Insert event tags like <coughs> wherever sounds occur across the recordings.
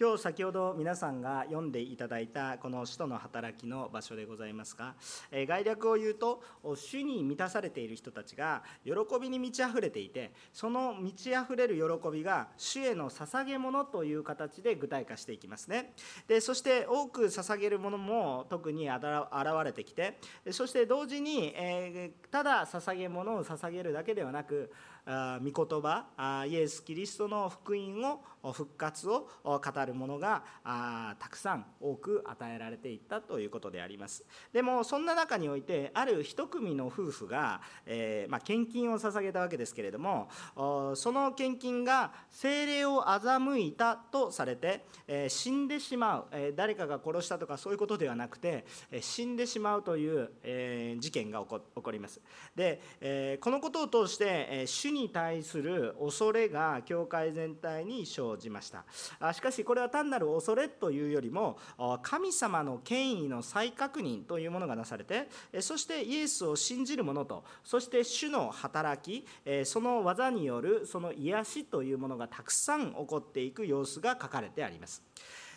今日先ほど皆さんが読んでいただいたこの使徒の働きの場所でございますが、え概略を言うと主に満たされている人たちが喜びに満ち溢れていてその満ち溢れる喜びが主への捧げ物という形で具体化していきますね。でそして多く捧げるものも特に現れてきてそして同時に、えただ捧げ物を捧げるだけではなく御言葉イエス・キリストの福音を復活を語るものがたくさん多く与えられていったということであります。でもそんな中においてある一組の夫婦が、えー、まあ、献金を捧げたわけですけれどもその献金が精霊を欺いたとされて、えー、死んでしまう、えー、誰かが殺したとかそういうことではなくて、え死んでしまうという、え事件が起こります。で、えこのことを通して、え主に対する恐れが教会全体に生じました。しかしこれは単なる恐れというよりも神様の権威の再確認というものがなされてそしてイエスを信じる者とそして主の働きその技によるその癒しというものがたくさん起こっていく様子が書かれてあります。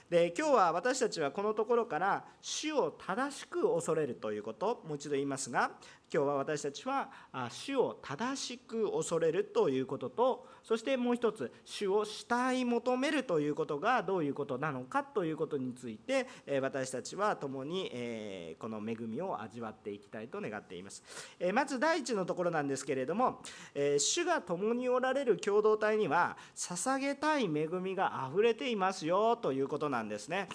で今日は私たちはこのところから主を正しく恐れるということもう一度言いますが今日は私たちは主を正しく恐れるということとそしてもう一つ主を慕い求めるということがどういうことなのかということについて私たちは共にこの恵みを味わっていきたいと願っています。まず第一のところなんですけれども主が共におられる共同体には捧げたい恵みがあふれていますよということなんですね。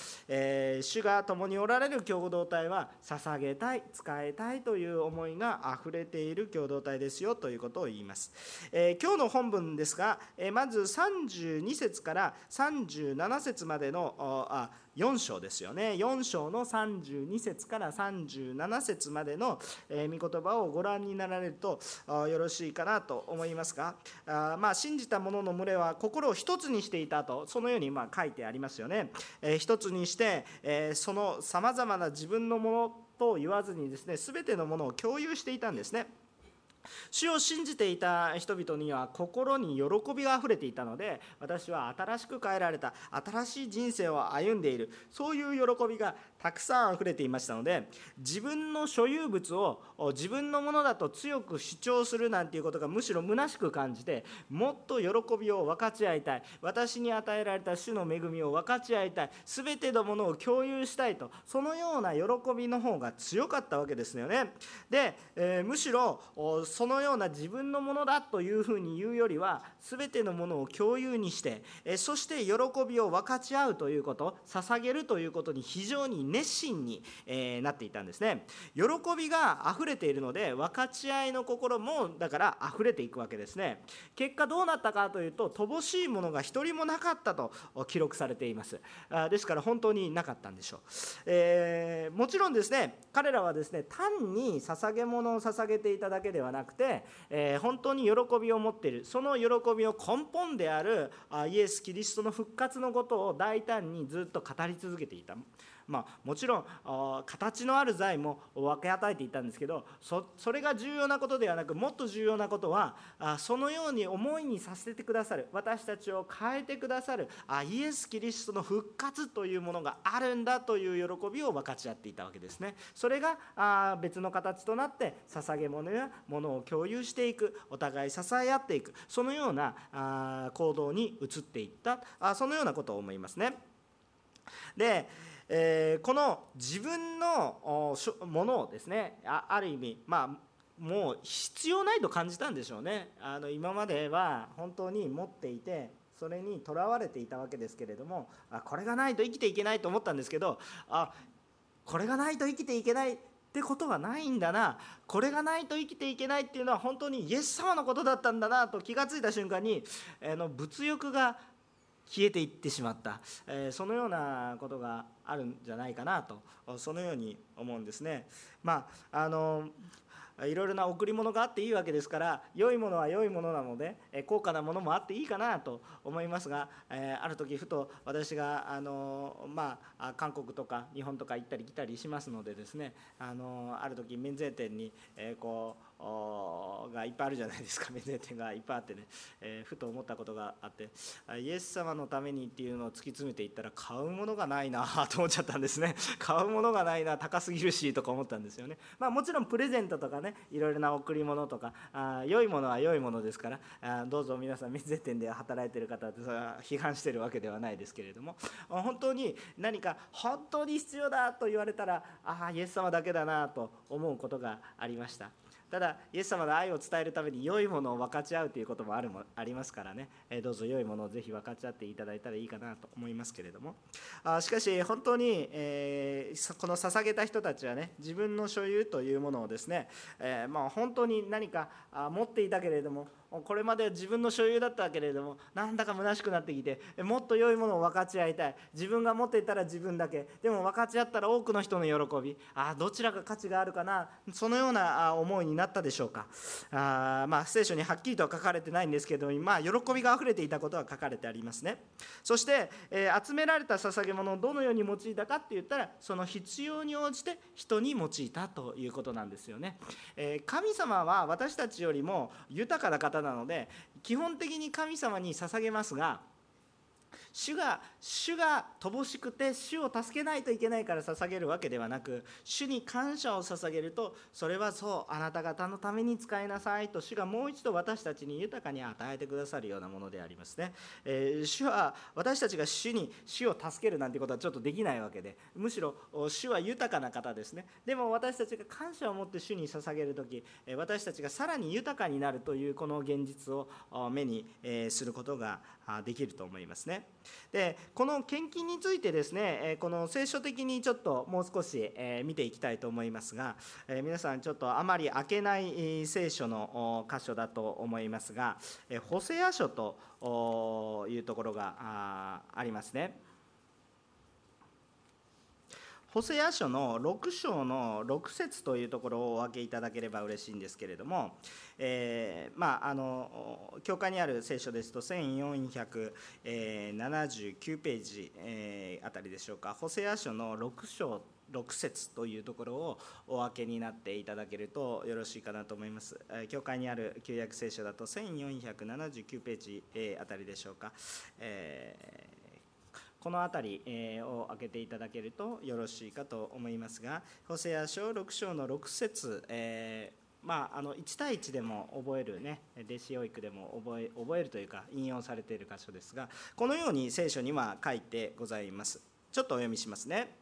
主が共におられる共同体は捧げたい使いたいという思いがが溢れている共同体ですよということを言います。えー、今日の本文ですが、えー、まず32節から37節までのあ4章ですよね4章の32節から37節までの、えー、御言葉をご覧になられるとよろしいかなと思いますがあまあ信じた者の群れは心を一つにしていたとそのようにまあ書いてありますよね、えー、一つにして、えー、そのさまざまな自分のものと言わずにですね全てのものを共有していたんですね。主を信じていた人々には心に喜びがあふれていたので私は新しく変えられた新しい人生を歩んでいるそういう喜びがたくさんあふれていましたので自分の所有物を自分のものだと強く主張するなんていうことがむしろ虚しく感じてもっと喜びを分かち合いたい。私に与えられた主の恵みを分かち合いたい。全てのものを共有したいと。そのような喜びの方が強かったわけですよね。で、えー、むしろそのような自分のものだというふうに言うよりは全てのものを共有にしてえそして喜びを分かち合うということ捧げるということに非常に熱心になっていたんですね。喜びが溢れているので分かち合いの心もだから溢れていくわけですね。結果どうなったかというと乏しいものが一人もなかったと記録されています。ですから本当になかったんでしょう、えー、もちろんですね彼らはですね単に捧げ物を捧げていただけではなくて、えー、本当に喜びを持っている。その喜びを根本であるイエス・キリストの復活のことを大胆にずっと語り続けていた。まあ、もちろん形のある財も分け与えていたんですけどそれが重要なことではなくもっと重要なことはそのように思いにさせてくださる私たちを変えてくださるイエス・キリストの復活というものがあるんだという喜びを分かち合っていたわけですね。それが別の形となって捧げ物や物を共有していくお互い支え合っていくそのような行動に移っていったそのようなことを思いますね。でえー、この自分のものをですねある意味まあもう必要ないと感じたんでしょうね。あの今までは本当に持っていてそれにとらわれていたわけですけれどもあこれがないと生きていけないと思ったんですけどあこれがないと生きていけないってことはないんだな。これがないと生きていけないっていうのは本当にイエス様のことだったんだなと気が付いた瞬間にあの物欲が消えていってしまった、えそのようなことがあるんじゃないかなとそのように思うんですね。まああのいろいろな贈り物があっていいわけですから良いものは良いものなので高価なものもあっていいかなと思いますが、えある時ふと私があの、まあ、韓国とか日本とか行ったり来たりしますのでですねあのある時免税店に、えこうがいっぱいあるじゃないですか。免税店がいっぱいあってね、えー、ふと思ったことがあって。イエス様のためにっていうのを突き詰めていったら買うものがないなと思っちゃったんですね。<laughs> 買うものがないな高すぎるしとか思ったんですよね。まあもちろんプレゼントとかねいろいろな贈り物とかあ良いものは良いものですからあどうぞ皆さん免税店で働いてる方ってそれは批判してるわけではないですけれども。本当に何か本当に必要だと言われたらああイエス様だけだなと思うことがありました。ただイエス様の愛を伝えるために良いものを分かち合うということもあるもありますからね、えどうぞ良いものをぜひ分かち合っていただいたらいいかなと思いますけれども。あしかし本当に、えー、この捧げた人たちはね自分の所有というものをですね、えー、まあ、本当に何か持っていたけれどもこれまで自分の所有だったけれどもなんだか虚しくなってきてもっと良いものを分かち合いたい。自分が持っていたら自分だけ。でも分かち合ったら多くの人の喜び。あどちらが価値があるかな。そのような思いになったでしょうか。あまあ聖書にはっきりとは書かれてないんですけどまあ喜びがあふれていたことは書かれてありますね。そして、えー、集められた捧げ物をどのように用いたかって言ったらその必要に応じて人に用いたということなんですよね、えー、神様は私たちよりも豊かな方なので基本的に神様に捧げますが主が主が乏しくて主を助けないといけないから捧げるわけではなく主に感謝を捧げるとそれはそうあなた方のために使いなさいと主がもう一度私たちに豊かに与えてくださるようなものでありますね、えー、主は私たちが主に主を助けるなんてことはちょっとできないわけでむしろ主は豊かな方ですね。でも私たちが感謝を持って主に捧げる時私たちがさらに豊かになるというこの現実を目にすることができると思いますね。でこの献金についてですねこの聖書的にちょっともう少し見ていきたいと思いますが皆さんちょっとあまり開けない聖書の箇所だと思いますがホセア書というところがありますね。ホセア書の6章の6節というところをお分けいただければ嬉しいんですけれども、えー、まああの教会にある聖書ですと1479ページ、えー、あたりでしょうかホセア書の6章6節というところをお分けになっていただけるとよろしいかなと思います。教会にある旧約聖書だと1479ページあたりでしょうか。えーこの辺りを開けていただけるとよろしいかと思いますが、ホセア書6章の6節、えー、まあ、あの1対1でも覚えるね、弟子養育でも覚え覚えるというか、引用されている箇所ですが、このように聖書には書いてございます。ちょっとお読みしますね。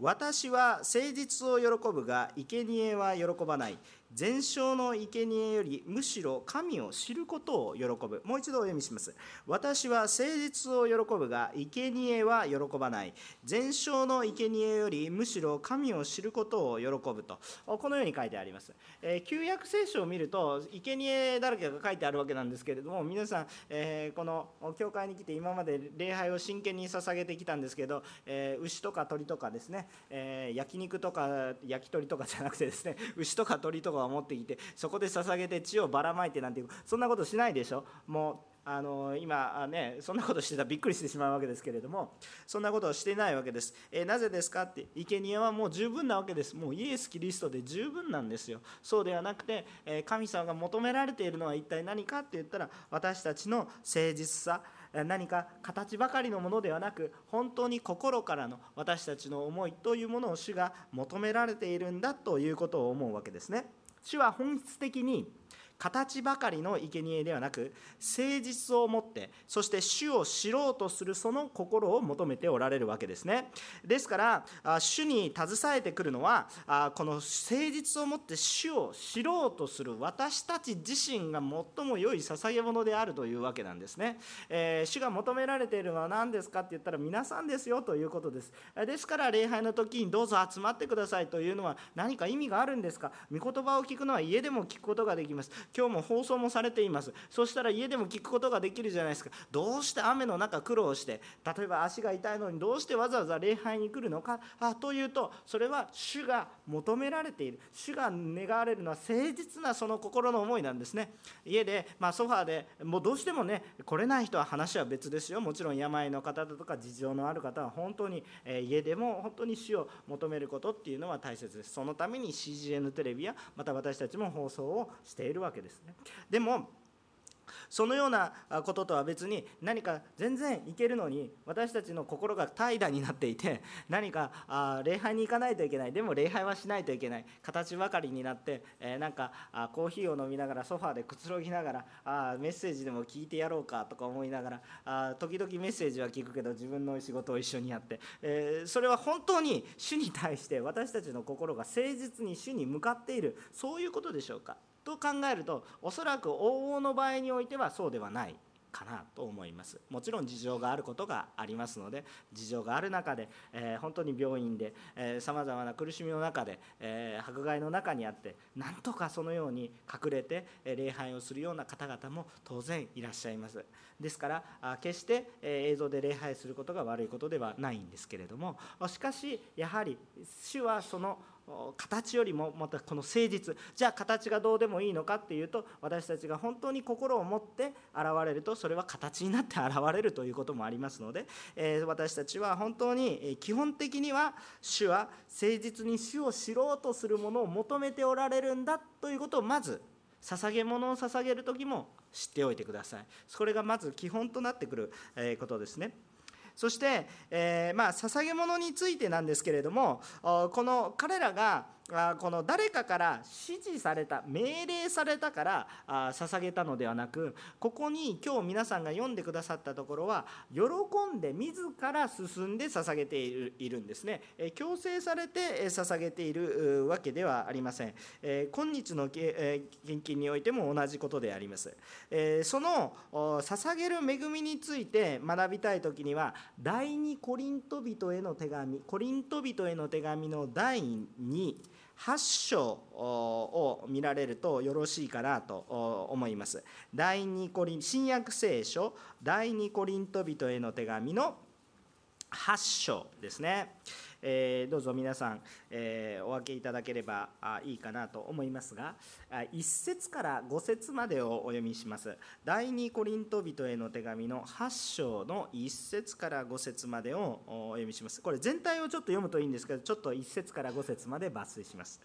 私は誠実を喜ぶが、生贄は喜ばない。全焼の生贄よりむしろ神を知ることを喜ぶ。もう一度お読みします。私は誠実を喜ぶが生贄は喜ばない。全焼の生贄よりむしろ神を知ることを喜ぶと。このように書いてあります、えー、旧約聖書を見ると生贄だらけが書いてあるわけなんですけれども皆さん、えー、この教会に来て今まで礼拝を真剣に捧げてきたんですけど、えー、牛とか鳥とかですね、え焼肉とか焼き鳥とかじゃなくてですね牛とか鳥とかを持ってきてそこで捧げて血をばらまいてなんていうそんなことしないでしょ。もうあの今ねそんなことしてたらびっくりしてしまうわけですけれどもそんなことをしてないわけです、えなぜですかって生贄はもう十分なわけです。もうイエス・キリストで十分なんですよ。そうではなくて、え神様が求められているのは一体何かって言ったら私たちの誠実さ何か形ばかりのものではなく本当に心からの私たちの思いというものを主が求められているんだということを思うわけですね。主は本質的に形ばかりの生贄ではなく誠実を持ってそして主を知ろうとするその心を求めておられるわけですね。ですから主に携えてくるのはこの誠実を持って主を知ろうとする私たち自身が最も良い捧げ物であるというわけなんですね、えー、主が求められているのは何ですかって言ったら皆さんですよということです。ですから礼拝の時にどうぞ集まってくださいというのは何か意味があるんですか？御言葉を聞くのは家でも聞くことができます。今日も放送もされています。そしたら家でも聞くことができるじゃないですか。どうして雨の中苦労して例えば足が痛いのにどうしてわざわざ礼拝に来るのか。あというとそれは主が求められている。主が願われるのは誠実なその心の思いなんですね。家で、まあ、ソファーでもうどうしてもね来れない人は話は別ですよ。もちろん病の方だとか事情のある方は本当に、え家でも本当に主を求めることっていうのは大切です。そのために CGN テレビやまた私たちも放送をしているわけです。ですね。でもそのようなこととは別に何か全然いけるのに私たちの心が怠惰になっていて <laughs> 何かあ礼拝に行かないといけない。でも礼拝はしないといけない。形ばかりになって、え、なんかコーヒーを飲みながらソファーでくつろぎながらあメッセージでも聞いてやろうかとか思いながらあ時々メッセージは聞くけど自分の仕事を一緒にやって、え、それは本当に主に対して私たちの心が誠実に主に向かっている。そういうことでしょうか？と考えるとおそらく往々の場合においてはそうではないかなと思います。もちろん事情があることがありますので事情がある中で、えー、本当に病院でさまざまな苦しみの中で、えー、迫害の中にあってなんとかそのように隠れて礼拝をするような方々も当然いらっしゃいます。ですから決して映像で礼拝することが悪いことではないんですけれどもしかしやはり主はその形よりもまたこの誠実じゃあ形がどうでもいいのかっていうと私たちが本当に心を持って現れるとそれは形になって現れるということもありますので、え私たちは本当に基本的には主は誠実に主を知ろうとするものを求めておられるんだということをまず捧げ物を捧げる時も知っておいてくださいそれがまず基本となってくることですね。そして、えー、まあ、捧げ物についてなんですけれどもこの彼らがこの誰かから指示された命令されたから捧げたのではなくここに今日皆さんが読んでくださったところは喜んで自ら進んで捧げているんですね。強制されて捧げているわけではありません。今日の献金においても同じことであります。その捧げる恵みについて学びたい時には第二コリント人への手紙コリント人への手紙の第2 8章を見られるとよろしいかなと思います。第2コリン新約聖書第2コリント人への手紙の8章ですね。えー、どうぞ皆さん、えー、お分けいただければいいかなと思いますが1節から5節までをお読みします。第二コリント人への手紙の8章の1節から5節までをお読みします。これ全体をちょっと読むといいんですけどちょっと1節から5節まで抜粋します。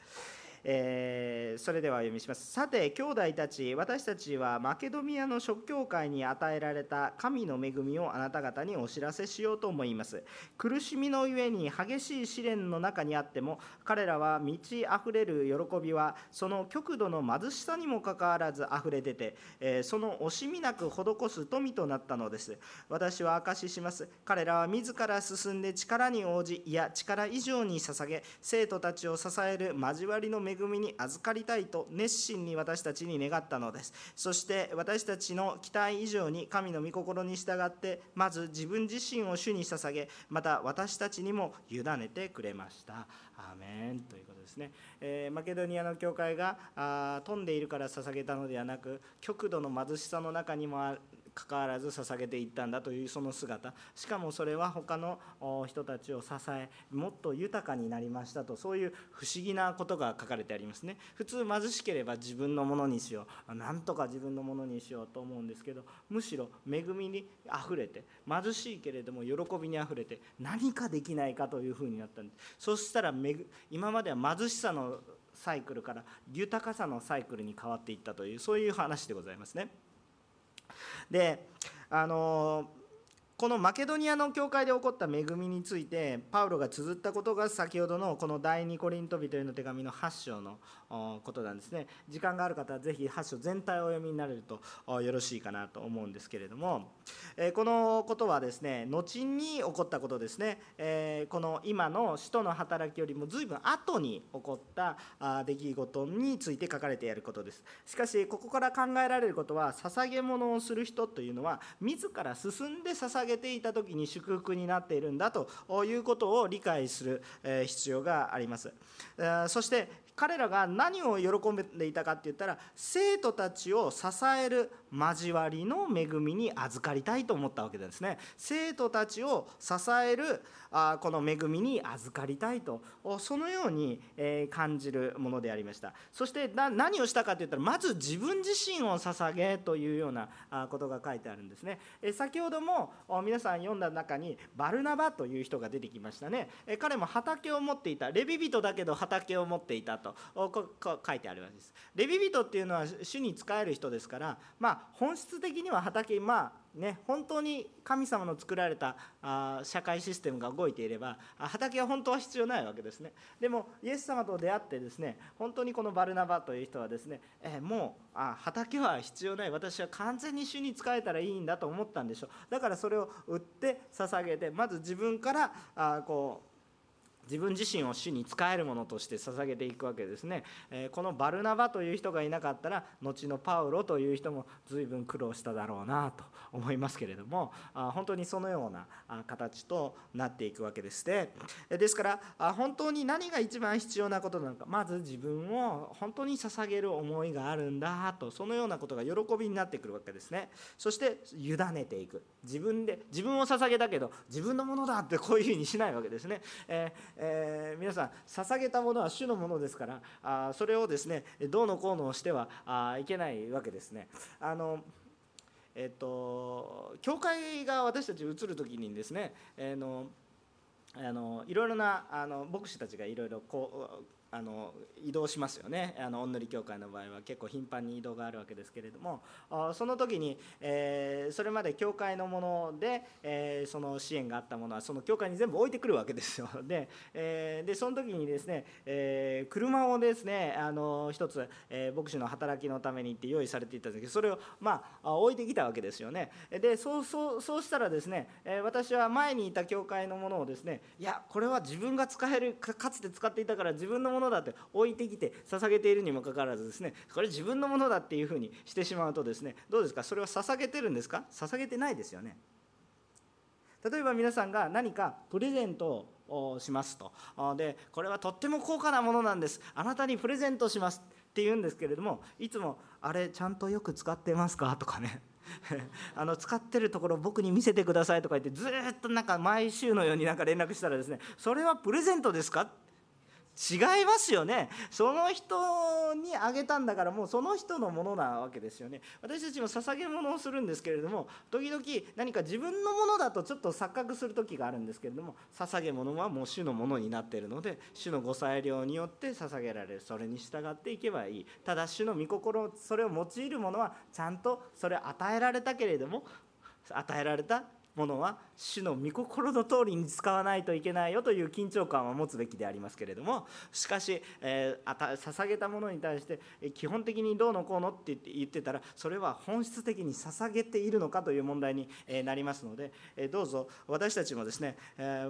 えー、それでは読みします。さて兄弟たち私たちはマケドミアの諸教会に与えられた神の恵みをあなた方にお知らせしようと思います。苦しみのゆえに激しい試練の中にあっても彼らは満ち溢れる喜びはその極度の貧しさにもかかわらず溢れ出て、えー、その惜しみなく施す富となったのです。私は証しします。彼らは自ら進んで力に応じいや力以上に捧げ生徒たちを支える交わりの恵恵みに預かりたいと熱心に私たちに願ったのです。そして私たちの期待以上に神の御心に従ってまず自分自身を主に捧げまた私たちにも委ねてくれました。アーメン。ということですね、えー、マケドニアの教会があ飛んでいるから捧げたのではなく極度の貧しさの中にもかかわらず捧げていったんだというその姿。しかもそれは他の人たちを支えもっと豊かになりましたとそういう不思議なことが書かれてありますね。普通貧しければ自分のものにしよう。なんとか自分のものにしようと思うんですけどむしろ恵みにあふれて貧しいけれども喜びにあふれて何かできないかというふうになったんです。そしたら今までは貧しさのサイクルから豊かさのサイクルに変わっていったというそういう話でございますね。であのこのマケドニアの教会で起こった恵みについてパウロが綴ったことが先ほどのこの第2コリント人への手紙の8章のことなんですね。時間がある方はぜひ8章全体をお読みになれるとよろしいかなと思うんですけれども。このことはですね後に起こったことですね。この今の使徒の働きよりも随分後に起こった出来事について書かれていることです。しかしここから考えられることは捧げ物をする人というのは自ら進んで捧げていた時に祝福になっているんだということを理解する必要があります。そして彼らが何を喜んでいたかって言ったら生徒たちを支える交わりの恵みに預かりたいと思ったわけですね。生徒たちを支えるあこの恵みに預かりたいと。そのように感じるものでありました。そして何をしたかといったらまず自分自身を捧げというようなことが書いてあるんですね。先ほども皆さん読んだ中にバルナバという人が出てきましたね。彼も畑を持っていた。レビ人だけど畑を持っていたと。書いてあるわけです。レビ人っていうのは主に仕える人ですからまあ本質的には畑まあね、本当に神様の作られたあ社会システムが動いていれば畑は本当は必要ないわけですね。でもイエス様と出会ってですね本当にこのバルナバという人はですね、えもうあ畑は必要ない。私は完全に主に仕えたらいいんだと思ったんでしょう。だからそれを売って捧げてまず自分からあこう自分自身を主に仕えるものとして捧げていくわけですね、えこのバルナバという人がいなかったら後のパウロという人も随分苦労しただろうなと思いますけれどもあ本当にそのような形となっていくわけです。ねですから本当に何が一番必要なことなのかまず自分を本当に捧げる思いがあるんだとそのようなことが喜びになってくるわけですね。そして委ねていく。自分で自分を捧げたけど自分のものだってこういうふうにしないわけですね、えーえー、皆さん捧げたものは主のものですからあそれをですねどうのこうのしてはあいけないわけですね。あのえっと、教会が私たち移る時にですね、えー、のあのいろいろなあの牧師たちがいろいろこうあの移動しますよね。あの御塗教会の場合は。結構頻繁に移動があるわけですけれども。その時に、えー、それまで教会のもので、えー、その支援があったものはその教会に全部置いてくるわけですよ。<laughs> で,、えー、でその時にですね、え車をですねあの一つ、え牧師の働きのためにって用意されていたんですけどそれをまあ置いてきたわけですよね。でそうそうそうしたらですね、え私は前にいた教会のものをですねいやこれは自分が使えるかつて使っていたから自分のものだって置いてきて捧げているにもかかわらずですねこれ自分のものだっていうふうにしてしまうとですねどうですか？それは捧げてるんですか？捧げてないですよね。例えば皆さんが何かプレゼントをしますと。でこれはとっても高価なものなんです。あなたにプレゼントしますって言うんですけれどもいつも「あれちゃんとよく使ってますか?」とかね。<laughs> あの使ってるところ僕に見せてくださいとか言ってずっとなんか毎週のようになんか連絡したらですねそれはプレゼントですか？違いますよね。その人にあげたんだからもうその人のものなわけですよね。私たちも捧げ物をするんですけれども時々何か自分のものだとちょっと錯覚する時があるんですけれども捧げ物はもう主のものになっているので主のご裁量によって捧げられるそれに従っていけばいい。ただ主の御心それを用いるものはちゃんとそれ与えられたけれども与えられたものは主の御心の通りに使わないといけないよという緊張感は持つべきでありますけれどもしかし、えー、捧げたものに対して基本的にどうのこうのって言ってたらそれは本質的に捧げているのかという問題になりますのでどうぞ私たちもですね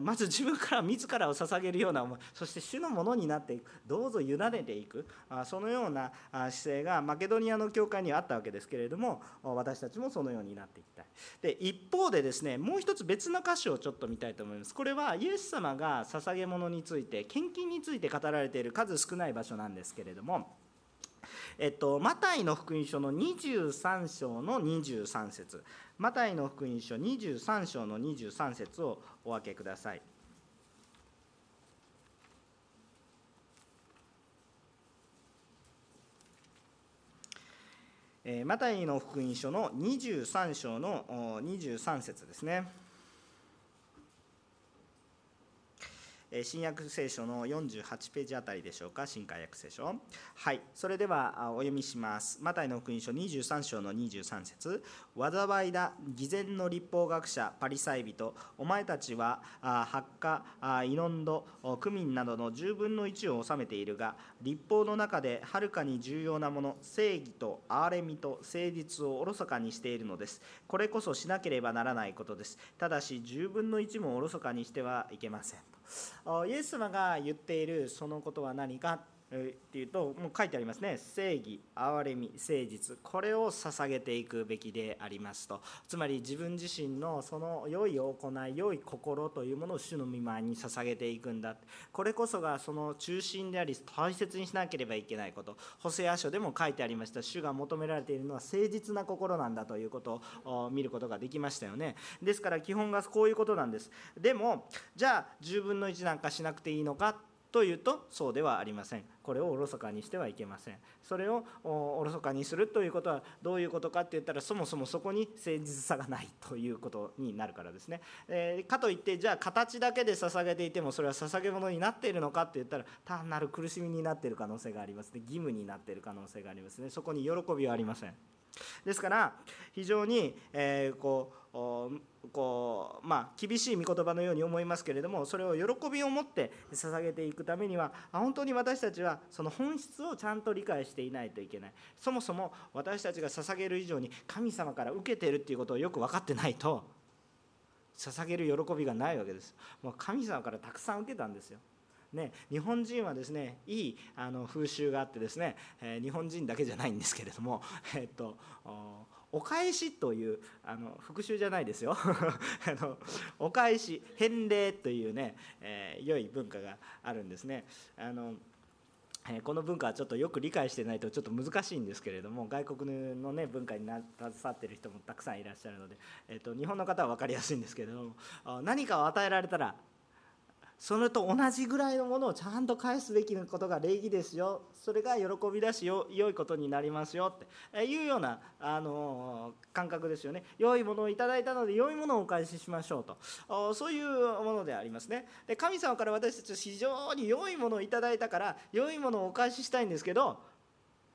まず自分から自らを捧げるような思いそして主のものになっていくどうぞ委ねていくそのような姿勢がマケドニアの教会にはあったわけですけれども私たちもそのようになっていきた。いで一方でですねもう一つ別の歌詞をちょっと見たいと思いますこれはイエス様が捧げ物について献金について語られている数少ない場所なんですけれどもえっと、マタイの福音書の23章の23節マタイの福音書23章の23節をお分けください。マタイの福音書の23章の23節ですね。新約聖書の48ページあたりでしょうか、新海約聖書。はい、それではお読みします。マタイの福音書23章の23節災いだ、偽善の立法学者、パリサイ人、お前たちは発火、イノンド、クミンなどの10分の1を治めているが、立法の中ではるかに重要なもの、正義と憐れみと誠実をおろそかにしているのです。これこそしなければならないことです。ただし、10分の1もおろそかにしてはいけません。イエス様が言っているそのことは何か？っていうともう書いてありますね。正義憐れみ誠実。これを捧げていくべきでありますと。つまり自分自身のその良い行い良い心というものを主の御前に捧げていくんだ。これこそがその中心であり大切にしなければいけないこと。補正ア書でも書いてありました。主が求められているのは誠実な心なんだということを見ることができましたよね。ですから基本がこういうことなんです。でもじゃあ10分の1なんかしなくていいのかというとそうではありません。これをおろそかにしてはいけません。それをおろそかにするということはどういうことかって言ったらそもそもそこに誠実さがないということになるからですね、えー、かといってじゃあ形だけで捧げていてもそれは捧げ物になっているのかって言ったら単なる苦しみになっている可能性があります。ね義務になっている可能性がありますね。そこに喜びはありません。ですから非常に、えー、こうこうまあ、厳しい御言葉のように思いますけれどもそれを喜びを持って捧げていくためには本当に私たちはその本質をちゃんと理解していないといけない。そもそも私たちが捧げる以上に神様から受けているっていうことをよく分かってないと捧げる喜びがないわけです。もう神様からたくさん受けたんですよ。ね、日本人はですねいいあの風習があってですね、えー、日本人だけじゃないんですけれども、えー、っとお返しというあの復習じゃないですよ。<laughs> あのお返し返礼というね、えー、良い文化があるんですね。あのえこの文化はちょっとよく理解してないとちょっと難しいんですけれども外国の、ね、文化に携わってる人もたくさんいらっしゃるので、えーと、と日本の方は分かりやすいんですけれども何かを与えられたらそれと同じぐらいのものをちゃんと返すべきことが礼儀ですよ。それが喜びだしよ良いことになりますよって。いうようなあの感覚ですよね。良いものをいただいたので良いものをお返ししましょうと。そういうものでありますね。で神様から私たちは非常に良いものをいただいたから良いものをお返ししたいんですけど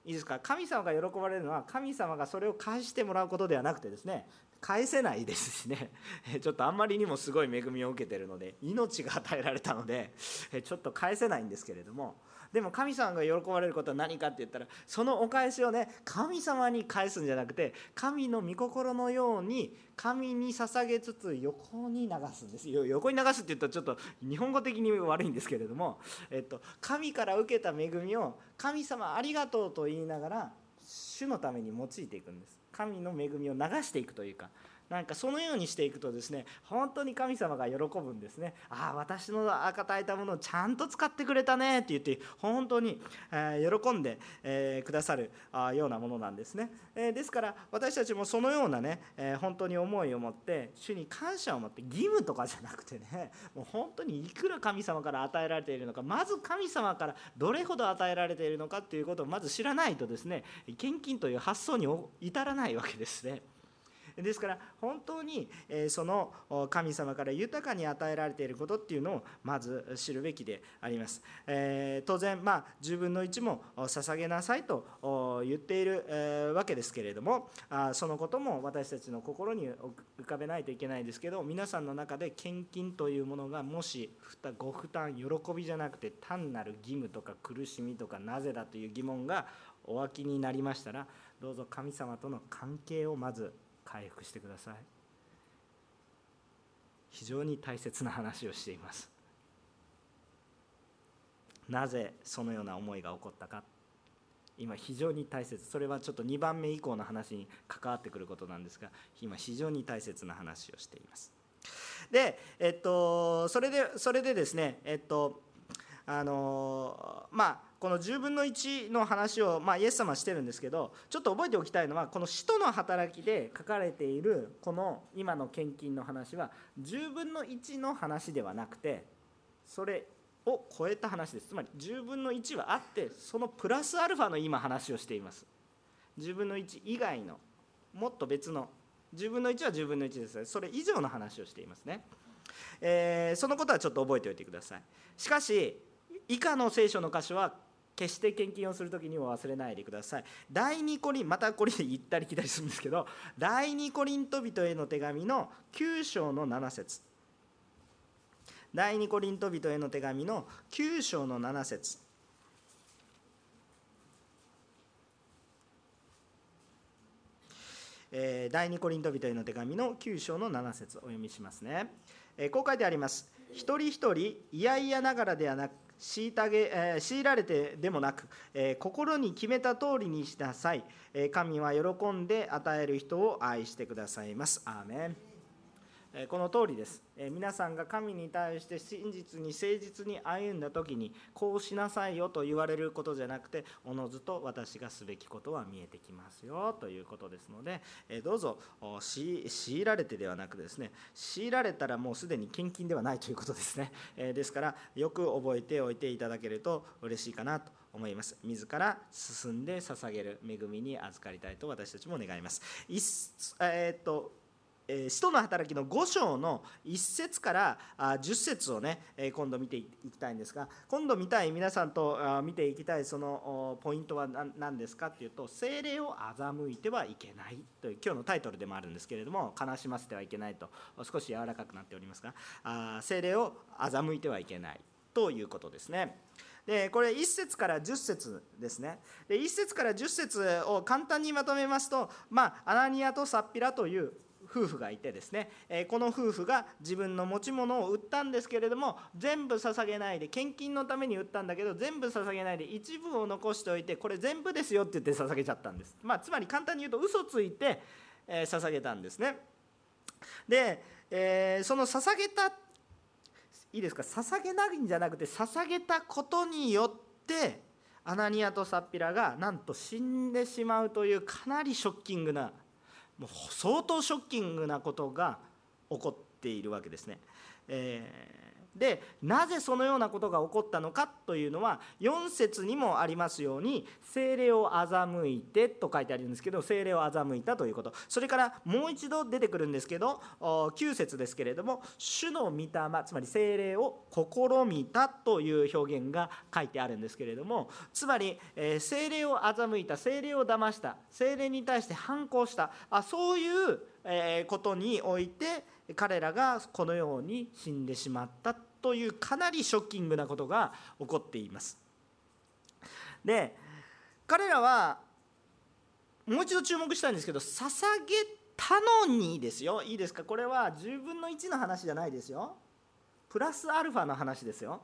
いいですか？神様が喜ばれるのは神様がそれを返してもらうことではなくてですね返せないですしね。<laughs> ちょっとあんまりにもすごい恵みを受けてるので命が与えられたので <laughs> ちょっと返せないんですけれども。でも神様が喜ばれることは何かって言ったらそのお返しをね神様に返すんじゃなくて神の御心のように神に捧げつつ横に流すんです。よ横に流すって言ったらちょっと日本語的に悪いんですけれども、えっと、神から受けた恵みを神様ありがとうと言いながら主のために用いていくんです。神の恵みを流していくというかなんかそのようにしていくとですね本当に神様が喜ぶんですねああ私の与えたものをちゃんと使ってくれたねって言って本当に、喜んで、くださるようなものなんですね、ですから私たちもそのようなね、本当に思いを持って主に感謝を持って義務とかじゃなくてねもう本当にいくら神様から与えられているのかまず神様からどれほど与えられているのかっていうことをまず知らないとですね献金という発想に至らないわけですね。ですから本当にその神様から豊かに与えられていることっていうのをまず知るべきであります。え当然まあ10分の1も捧げなさいと言っているわけですけれどもそのことも私たちの心に浮かべないといけないですけど皆さんの中で献金というものがもしご負担喜びじゃなくて単なる義務とか苦しみとかなぜだという疑問がお湧きになりましたらどうぞ神様との関係をまず回復してください。非常に大切な話をしています。なぜそのような思いが起こったか。今非常に大切。それはちょっと2番目以降の話に関わってくることなんですが今非常に大切な話をしています。でえっとそれでそれでですねえっとあのまあこの10分の1の話を、まあ、イエス様はしてるんですけどちょっと覚えておきたいのはこの使徒の働きで書かれているこの今の献金の話は10分の1の話ではなくてそれを超えた話です。つまり10分の1はあってそのプラスアルファの今話をしています。10分の1以外のもっと別の10分の1は10分の1です。それ以上の話をしていますね、えー、そのことはちょっと覚えておいてください。しかし以下の聖書の箇所は決して献金をする時にも忘れないでください。第2コリンまたこれ行ったり来たりするんですけど第2コリント人への手紙の9章の7節。第2コリント人への手紙の9章の7節。えー、第2コリント人への手紙の9章の7節お読みしますね、えー、こう書いてあります。一人一人いやいやながらではなく虐げ、えー、強いられてでもなく、えー、心に決めた通りにしなさい、えー、神は喜んで与える人を愛してくださいます。アーメン。この通りです。皆さんが神に対して真実に誠実に歩んだ時にこうしなさいよと言われることじゃなくておのずと私がすべきことは見えてきますよということですのでどうぞ強いられてではなくですね強いられたらもうすでに献金ではないということですね。ですからよく覚えておいていただけると嬉しいかなと思います自ら進んで捧げる恵みに預かりたいと私たちも願います。えー、っと使徒の働きの5章の1節から10節をね今度見ていきたいんですが今度見たい皆さんと見ていきたいそのポイントは何ですかっていうと精霊を欺いてはいけないという今日のタイトルでもあるんですけれども悲しませてはいけないと少し柔らかくなっておりますが精霊を欺いてはいけないということですね。でこれ1節から10節ですねで1節から10節を簡単にまとめますと、まあ、アナニアとサッピラという夫婦がいてですねえこの夫婦が自分の持ち物を売ったんですけれども全部捧げないで献金のために売ったんだけど全部捧げないで一部を残しておいてこれ全部ですよって言って捧げちゃったんです、まあ、つまり簡単に言うと嘘ついて、え捧げたんですね。で、えー、その捧げたいいですか？捧げないんじゃなくて捧げたことによってアナニアとサッピラがなんと死んでしまうというかなりショッキングなもう相当ショッキングなことが起こっているわけですね。えでなぜそのようなことが起こったのかというのは4節にもありますように精霊を欺いてと書いてあるんですけど精霊を欺いたということ。それからもう一度出てくるんですけど9節ですけれども主の御霊つまり精霊を試みたという表現が書いてあるんですけれどもつまり、精霊を欺いた精霊を騙した精霊に対して反抗したあそういう、ことにおいて彼らがこのように死んでしまったというかなりショッキングなことが起こっています。で彼らはもう一度注目したいんですけど捧げたのにですよ。いいですか？これは10分の1の話じゃないですよ。プラスアルファの話ですよ。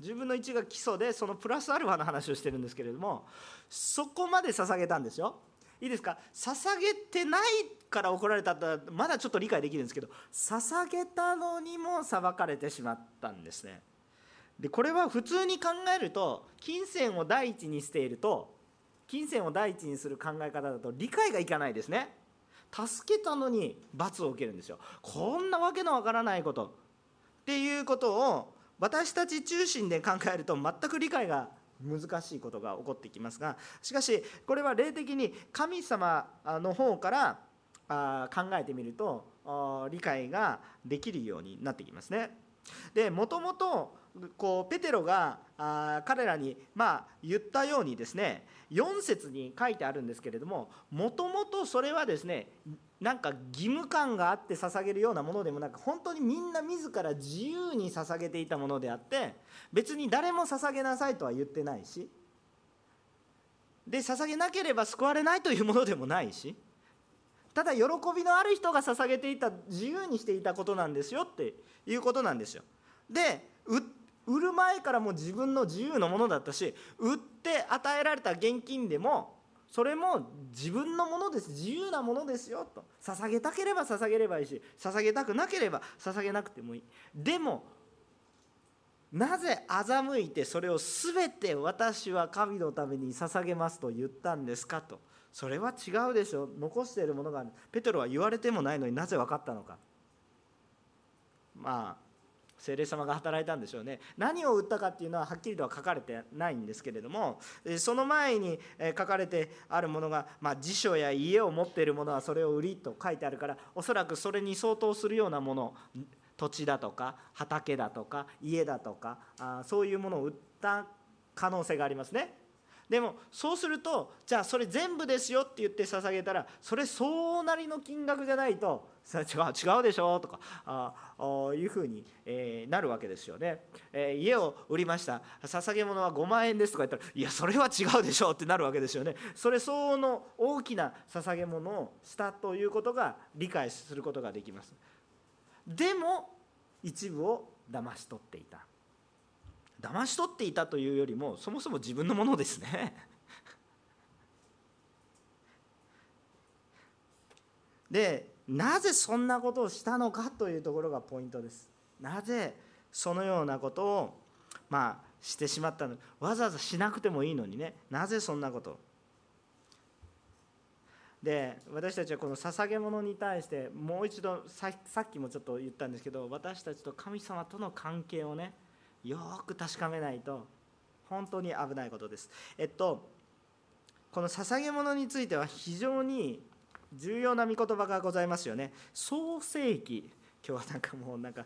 10分の1が基礎でそのプラスアルファの話をしてるんですけれどもそこまで捧げたんですよ。いいですか？捧げてないから怒られたらまだちょっと理解できるんですけど捧げたのにも裁かれてしまったんですね。でこれは普通に考えると金銭を第一にしていると金銭を第一にする考え方だと理解がいかないですね。助けたのに罰を受けるんですよ。こんなわけのわからないこと。っていうことを私たち中心で考えると全く理解が難しいことが起こってきますがしかしこれは霊的に神様の方から考えてみると理解ができるようになってきますね。でもともとこうペテロがあ彼らにま言ったようにですね4節に書いてあるんですけれどももともとそれはですねなんか義務感があって捧げるようなものでもなく本当にみんな自ら自由に捧げていたものであって別に誰も捧げなさいとは言ってないしで捧げなければ救われないというものでもないしただ喜びのある人が捧げていた自由にしていたことなんですよっていうことなんですよ。で売る前からも自分の自由のものだったし売って与えられた現金でもそれも自分のものです。自由なものですよと。捧げたければ捧げればいいし捧げたくなければ捧げなくてもいい。でもなぜ欺いてそれを全て私は神のために捧げますと言ったんですかと。それは違うでしょ。残しているものがある。ペトロは言われてもないのになぜ分かったのか。まあ精霊様が働いたんでしょうね。何を売ったかっていうのははっきりとは書かれてないんですけれどもその前に書かれてあるものが、まあ、辞書や家を持っているものはそれを売りと書いてあるからおそらくそれに相当するようなもの土地だとか畑だとか家だとかあそういうものを売った可能性がありますね。でもそうするとじゃあそれ全部ですよって言って捧げたらそれそうなりの金額じゃないと違う違うでしょとかああいうふうに、えー、なるわけですよね、えー、家を売りました。捧げ物は5万円ですとか言ったらいやそれは違うでしょってなるわけですよね。それ相応の大きな捧げ物をしたということが理解することができます。でも一部を騙し取っていた。騙し取っていたというよりもそもそも自分のものですね。<laughs> でなぜそんなことをしたのかというところがポイントです。なぜそのようなことをまあしてしまったの？わざわざしなくてもいいのにね。なぜそんなことで私たちはこの捧げ物に対してもう一度さっきもちょっと言ったんですけど私たちと神様との関係をねよく確かめないと本当に危ないことです。えっとこの捧げ物については非常に重要な御言葉がございますよね。創世記今日はなんかもうなんか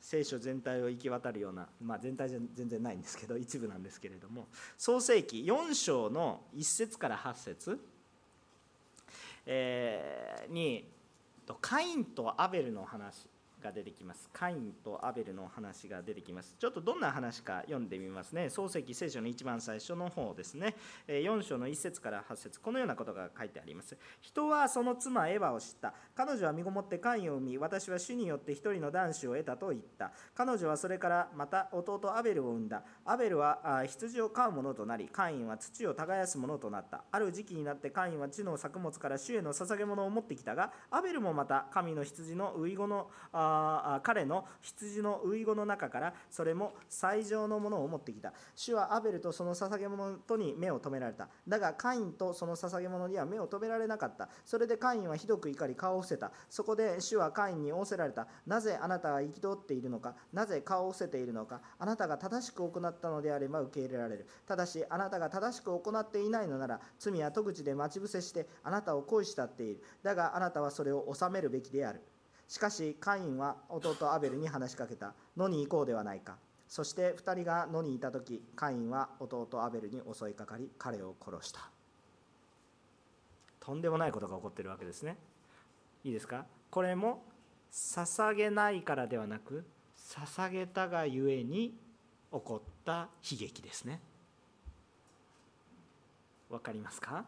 聖書全体を行き渡るような、まあ、全体じゃ全然ないんですけど一部なんですけれども創世記4章の1節から8節えー、にカインとアベルの話が出てきます。カインとアベルの話が出てきます。ちょっとどんな話か読んでみますね。漱石聖書の一番最初の方ですね。4章の1節から8節。このようなことが書いてあります。人はその妻エヴァを知った。彼女は身ごもってカインを産み私は主によって一人の男子を得たと言った。彼女はそれからまた弟アベルを産んだ。アベルは羊を飼う者となりカインは土を耕す者となった。ある時期になってカインは地の作物から主への捧げ物を持ってきたがアベルもまた神の羊の遺語のああ彼の羊の遺語の中からそれも最上のものを持ってきた。主はアベルとその捧げ物とに目を留められた。だがカインとその捧げ物には目を留められなかった。それでカインはひどく怒り顔を伏せた。そこで主はカインに仰せられた。なぜあなたは憤っているのか？なぜ顔を伏せているのか？あなたが正しく行ったのであれば受け入れられる。ただしあなたが正しく行っていないのなら罪は戸口で待ち伏せしてあなたを恋したっている。だがあなたはそれを収めるべきである。しかしカインは弟アベルに話しかけた。野に行こうではないか。そして2人が野にいた時カインは弟アベルに襲いかかり彼を殺した。とんでもないことが起こってるわけですね。いいですか？これも捧げないからではなく捧げたがゆえに起こった悲劇ですね。わかりますか？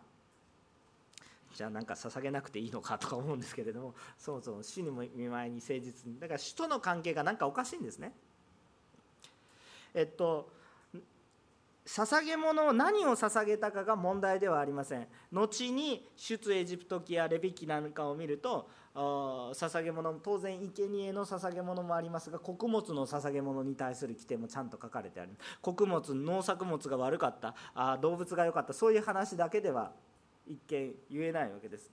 じゃあなんか捧げなくていいのかとか思うんですけれども <laughs> そもそも死にも見舞いに誠実にだから死との関係が何かおかしいんですね。えっと捧げ物を何を捧げたかが問題ではありません。後に出エジプト記やレビ記なんかを見ると捧げ物当然生贄の捧げ物もありますが穀物の捧げ物に対する規定もちゃんと書かれてある。穀物農作物が悪かった。あ動物が良かった。そういう話だけでは一見言えないわけです。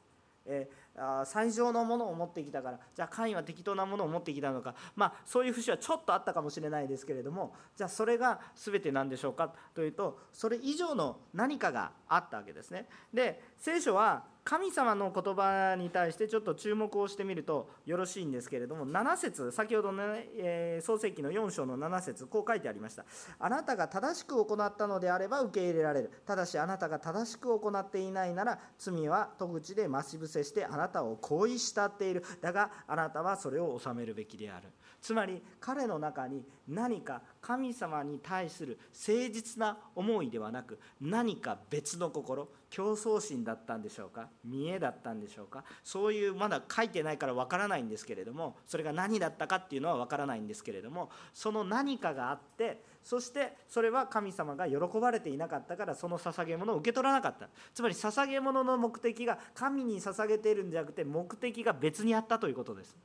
えー、最上のものを持ってきたからじゃあカインは適当なものを持ってきたのかまあそういう節はちょっとあったかもしれないですけれどもじゃあそれが全てなんでしょうかというとそれ以上の何かがあったわけですね。で聖書は神様の言葉に対してちょっと注目をしてみるとよろしいんですけれども7節先ほどの、ねえ、創世記の4章の7節こう書いてありました。あなたが正しく行ったのであれば受け入れられる。ただしあなたが正しく行っていないなら罪は戸口で待ち伏せしてあなたを行為したっている。だがあなたはそれを収めるべきである。つまり彼の中に何か神様に対する誠実な思いではなく何か別の心競争心だったんでしょうか？見栄だったんでしょうか？そういうまだ書いてないからわからないんですけれどもそれが何だったかっていうのはわからないんですけれどもその何かがあってそしてそれは神様が喜ばれていなかったからその捧げ物を受け取らなかった。つまり捧げ物の目的が神に捧げているんじゃなくて目的が別にあったということです。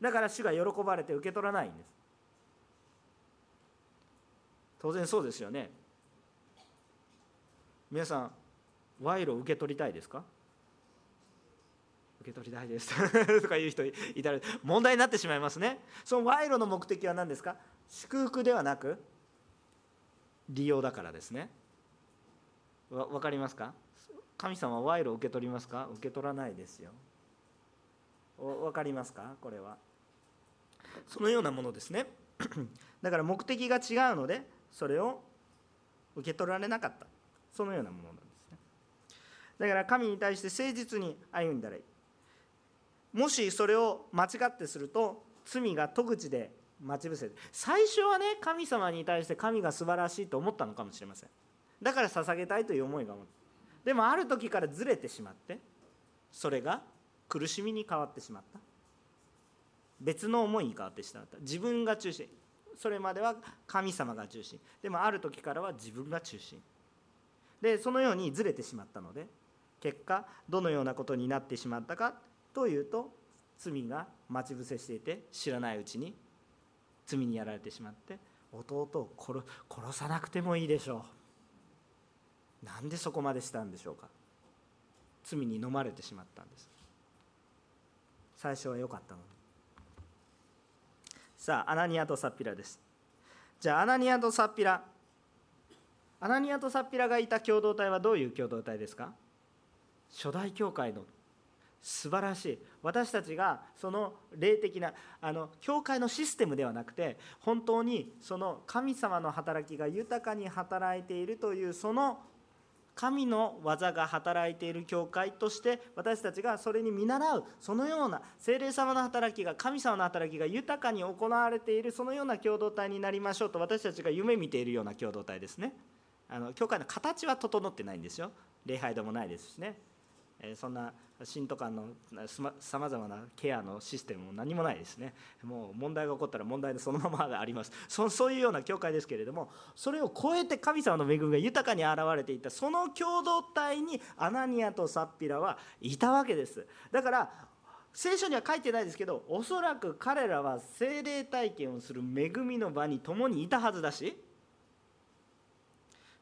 だから主が喜ばれて受け取らないんです。当然そうですよね。皆さん賄賂を受け取りたいですか？受け取りたいです。<laughs> とか言う人いたら問題になってしまいますね。その賄賂の目的は何ですか？祝福ではなく利用だからですね。わ分かりますか？神様は賄賂を受け取りますか？受け取らないですよ。分かりますか？これは。そのようなものですね。<clears throat> だから目的が違うのでそれを受け取られなかった。そのようなものなんですね。だから神に対して誠実に歩んだらいい。もしそれを間違ってすると罪が戸口で待ち伏せて最初はね神様に対して神が素晴らしいと思ったのかもしれません。だから捧げたいという思いがでもある時からずれてしまってそれが苦しみに変わってしまった。別の思いに変わってしまった。自分が中心。それまでは神様が中心。でもある時からは自分が中心。でそのようにずれてしまったので結果どのようなことになってしまったかというと罪が待ち伏せしていて知らないうちに罪にやられてしまって弟を殺殺さなくてもいいでしょう。なんでそこまでしたんでしょうか。罪に飲まれてしまったんです。最初は良かったのに。さあアナニアとサッピラです。じゃあアナニアとサッピラ。アナニアとサッピラがいた共同体はどういう共同体ですか？初代教会の素晴らしい。私たちがその霊的なあの教会のシステムではなくて本当にその神様の働きが豊かに働いているというその神の技が働いている教会として私たちがそれに見習うそのような精霊様の働きが神様の働きが豊かに行われているそのような共同体になりましょうと私たちが夢見ているような共同体ですね。あの教会の形は整ってないんですよ。礼拝でもないですしね。そんな信徒間のさまざまなケアのシステムも何もないですね。もう問題が起こったら問題でそのままがあります。<laughs> そそういうような教会ですけれどもそれを超えて神様の恵みが豊かに現れていたその共同体にアナニアとサッピラはいたわけです。だから聖書には書いてないですけどおそらく彼らは精霊体験をする恵みの場に共にいたはずだし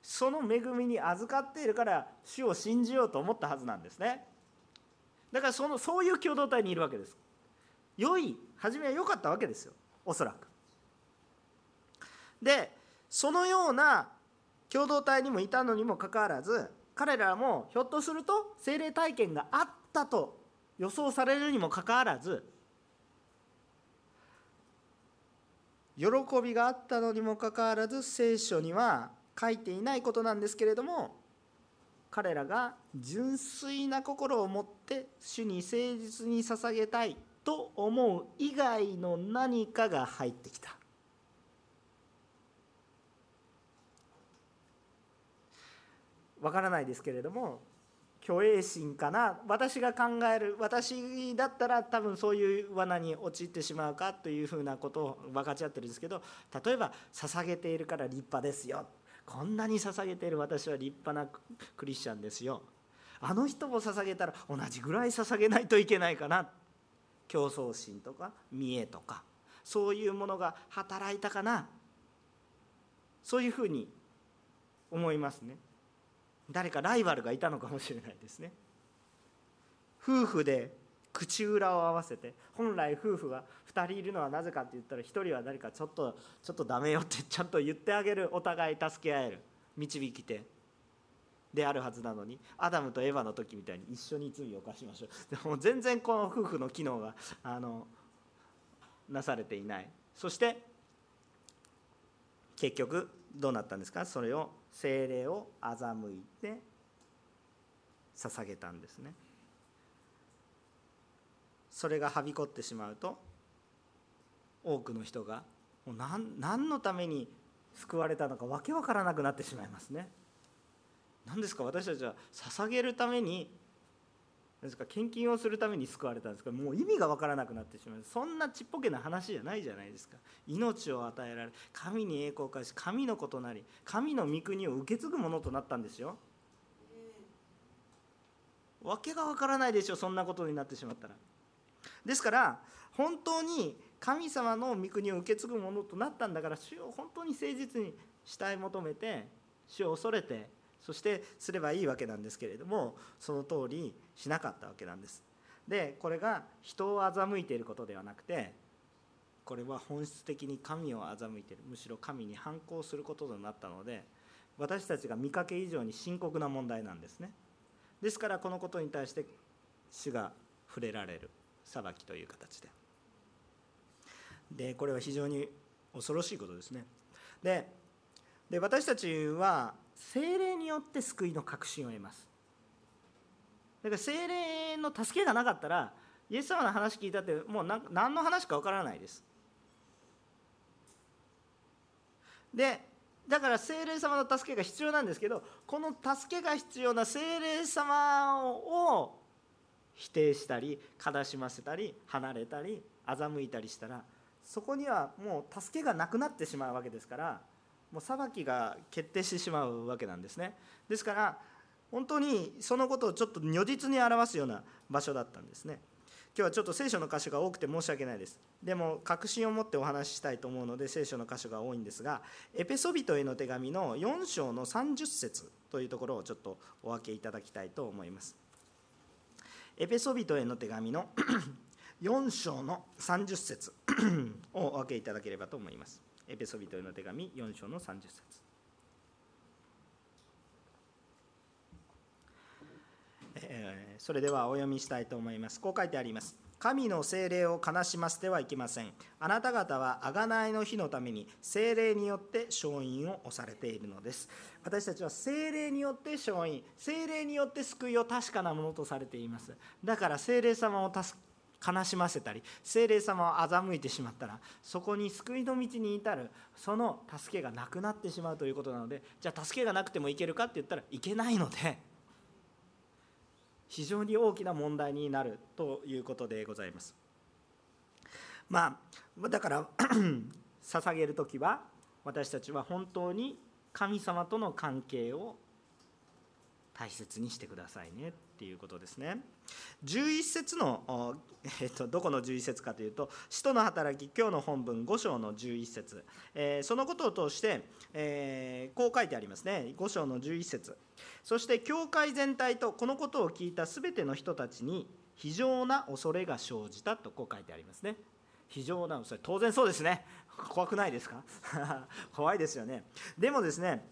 その恵みに預かっているから主を信じようと思ったはずなんですね。だからそのそういう共同体にいるわけです。良い初めは良かったわけですよ。おそらく。でそのような共同体にもいたのにもかかわらず彼らもひょっとすると精霊体験があったと予想されるにもかかわらず喜びがあったのにもかかわらず聖書には書いていないことなんですけれども彼らが純粋な心を持って主に誠実に捧げたいと思う以外の何かが入ってきた。わからないですけれども虚栄心かな。私が考える私だったら多分そういう罠に陥ってしまうかというふうなことを分かち合ってるんですけど例えば捧げているから立派ですよ。こんなに捧げている私は立派なクリスチャンですよ。あの人も捧げたら同じぐらい捧げないといけないかな。競争心とか見栄とかそういうものが働いたかな。そういうふうに思いますね。誰かライバルがいたのかもしれないですね。夫婦で口裏を合わせて本来夫婦が2人いるのはなぜかって言ったら1人は誰かちょっとちょっとダメよってちゃんと言ってあげるお互い助け合える導き手であるはずなのにアダムとエヴァの時みたいに一緒に罪を犯しましょう。<laughs> でも全然この夫婦の機能があのなされていない。そして結局どうなったんですか？それを精霊を欺いて捧げたんですね。それがはびこってしまうと多くの人がもう何何のために救われたのかわけわからなくなってしまいますね。何ですか私たちは捧げるためにですか献金をするために救われたんですか。もう意味が分からなくなってしまう。そんなちっぽけな話じゃないじゃないですか。命を与えられ神に栄光を返し神のことなり神の御国を受け継ぐものとなったんですよ。わけが分からないでしょそんなことになってしまったら。ですから本当に神様の御国を受け継ぐものとなったんだから主を本当に誠実に慕い求めて主を恐れてそしてすればいいわけなんですけれどもその通りしなかったわけなんです。でこれが人を欺いていることではなくてこれは本質的に神を欺いているむしろ神に反抗することとなったので私たちが見かけ以上に深刻な問題なんですね。ですからこのことに対して主が触れられる裁きという形で。でこれは非常に恐ろしいことですね。でで私たちは精霊によって救いの確信を得ます。だから精霊の助けがなかったらイエス様の話聞いたってもう何の話かわからないです。でだから精霊様の助けが必要なんですけどこの助けが必要な精霊様を否定したり悲しませたり離れたり欺いたりしたらそこにはもう助けがなくなってしまうわけですからもう裁きが決定してしまうわけなんですね。ですから本当にそのことをちょっと如実に表すような場所だったんですね。今日はちょっと聖書の箇所が多くて申し訳ないです。でも確信を持ってお話ししたいと思うので聖書の箇所が多いんですがエペソビトへの手紙の4章の30節というところをちょっとお分けいただきたいと思います。エペソビトへの手紙の4章の30節を <clears throat> お分けいただければと思いますエペソビトへの手紙4章の30節それではお読みしたいと思います。こう書いてあります。神の精霊を悲しませてはいけません。あなた方は贖いの日のために精霊によって勝因を押されているのです。私たちは精霊によって勝因、精霊によって救いを確かなものとされています。だから精霊様を助悲しませたり精霊様を欺いてしまったらそこに救いの道に至るその助けがなくなってしまうということなのでじゃあ助けがなくてもいけるかって言ったらいけないので <laughs> 非常に大きな問題になるということでございます。まあ、だから <coughs> 捧げる時は私たちは本当に神様との関係を大切にしてくださいねっていうことですね。11節の、えっと、どこの11節かというと「使徒の働き」今日の本文5章の11節、えー、そのことを通して、えー、こう書いてありますね。5章の11節。そして教会全体とこのことを聞いた全ての人たちに非常な恐れが生じたとこう書いてありますね。非常な恐れ。当然そうですね。怖くないですか？<laughs> 怖いですよね。でもですね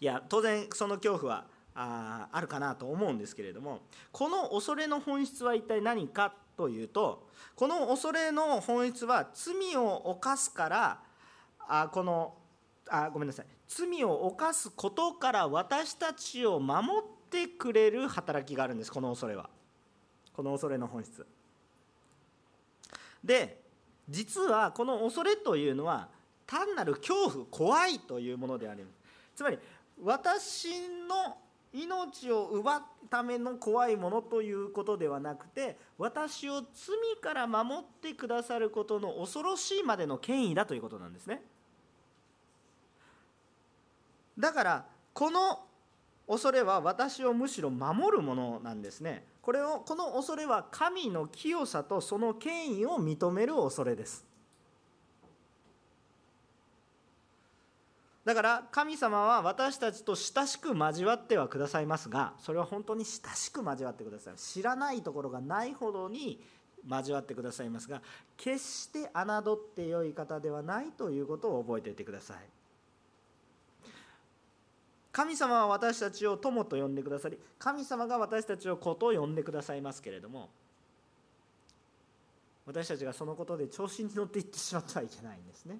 いや当然その恐怖はああるかなと思うんですけれどもこの恐れの本質は一体何かというとこの恐れの本質は罪を犯すからあこのあごめんなさい。罪を犯すことから私たちを守ってくれる働きがあるんですこの恐れは。この恐れの本質。で実はこの恐れというのは単なる恐怖怖いというものであります。つまり私の命を奪うための怖いものということではなくて私を罪から守ってくださることの恐ろしいまでの権威だということなんですね。だからこの恐れは私をむしろ守るものなんですね。これをこの恐れは神の清さとその権威を認める恐れです。だから神様は私たちと親しく交わってはくださいますがそれは本当に親しく交わってください知らないところがないほどに交わってくださいますが決して侮ってよい方ではないということを覚えていてください神様は私たちを友と呼んでくださり神様が私たちを子と呼んでくださいますけれども私たちがそのことで調子に乗っていってしまってはいけないんですね。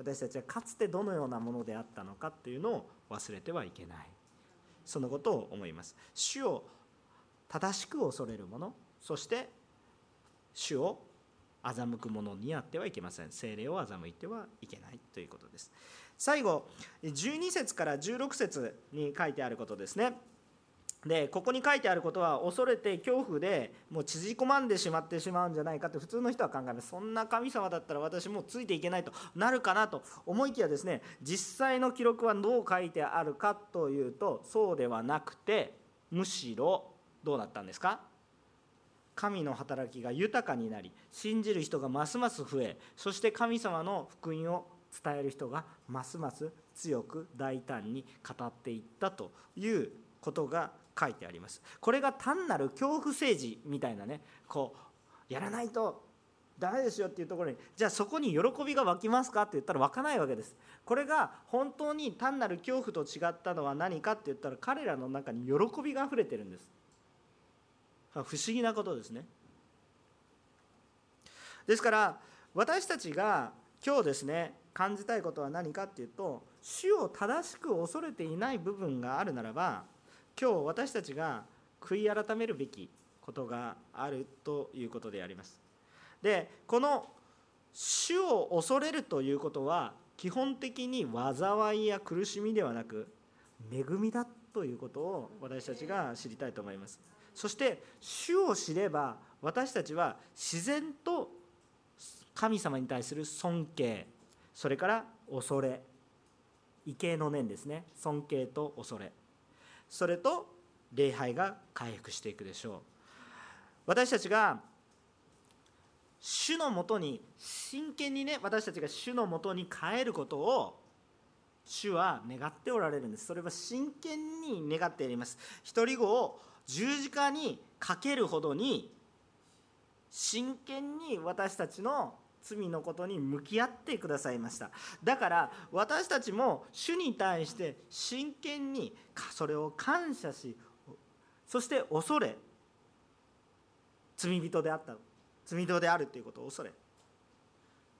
私たちはかつてどのようなものであったのかっていうのを忘れてはいけない。そのことを思います。主を正しく恐れる者そして主を欺く者にあってはいけません。精霊を欺いてはいけないということです。最後12節から16節に書いてあることですね。でここに書いてあることは恐れて恐怖でもう縮こまんでしまってしまうんじゃないかって普通の人は考えます。そんな神様だったら私もうついていけないとなるかなと思いきやですね実際の記録はどう書いてあるかというとそうではなくてむしろどうなったんですか？神の働きが豊かになり信じる人がますます増えそして神様の福音を伝える人がますます強く大胆に語っていったということが書いてあります。これが単なる恐怖政治みたいなねこうやらないとダメですよっていうところにじゃあそこに喜びが湧きますかって言ったら湧かないわけです。これが本当に単なる恐怖と違ったのは何かって言ったら彼らの中に喜びがあふれてるんです。不思議なことですね。ですから私たちが今日ですね感じたいことは何かっていうと主を正しく恐れていない部分があるならば今日私たちが悔い改めるべきことがあるということであります。でこの主を恐れるということは基本的に災いや苦しみではなく恵みだということを私たちが知りたいと思います。そして主を知れば私たちは自然と神様に対する尊敬それから恐れ畏敬の念ですね尊敬と恐れそれと礼拝が回復していくでしょう。私たちが主のもとに真剣にね私たちが主のもとに帰ることを主は願っておられるんです。それは真剣に願っております。一人子を十字架にかけるほどに真剣に私たちの罪のことに向き合ってくださいました。だから私たちも主に対して真剣にそれを感謝しそして恐れ罪人であった罪人であるということを恐れ。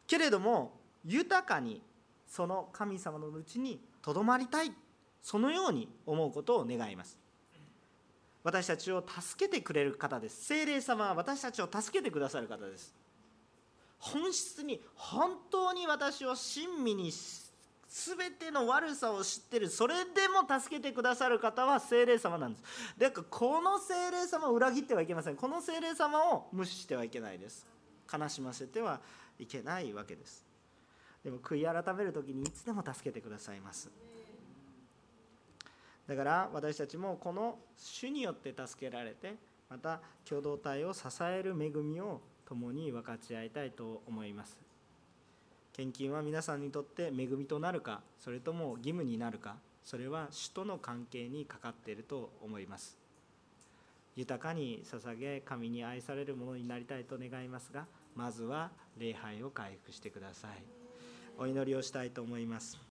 けれども豊かにその神様のうちにとどまりたいそのように思うことを願います。私たちを助けてくれる方です。精霊様は私たちを助けてくださる方です。本質に本当に私を親身に全ての悪さを知ってるそれでも助けてくださる方は精霊様なんです。だからこの精霊様を裏切ってはいけません。この精霊様を無視してはいけないです。悲しませてはいけないわけです。でも悔い改める時にいつでも助けてくださいます。だから私たちもこの主によって助けられてまた共同体を支える恵みを共に分かち合いたいと思います。献金は皆さんにとって恵みとなるかそれとも義務になるかそれは主との関係にかかっていると思います。豊かに捧げ神に愛されるものになりたいと願いますがまずは礼拝を回復してください。お祈りをしたいと思います。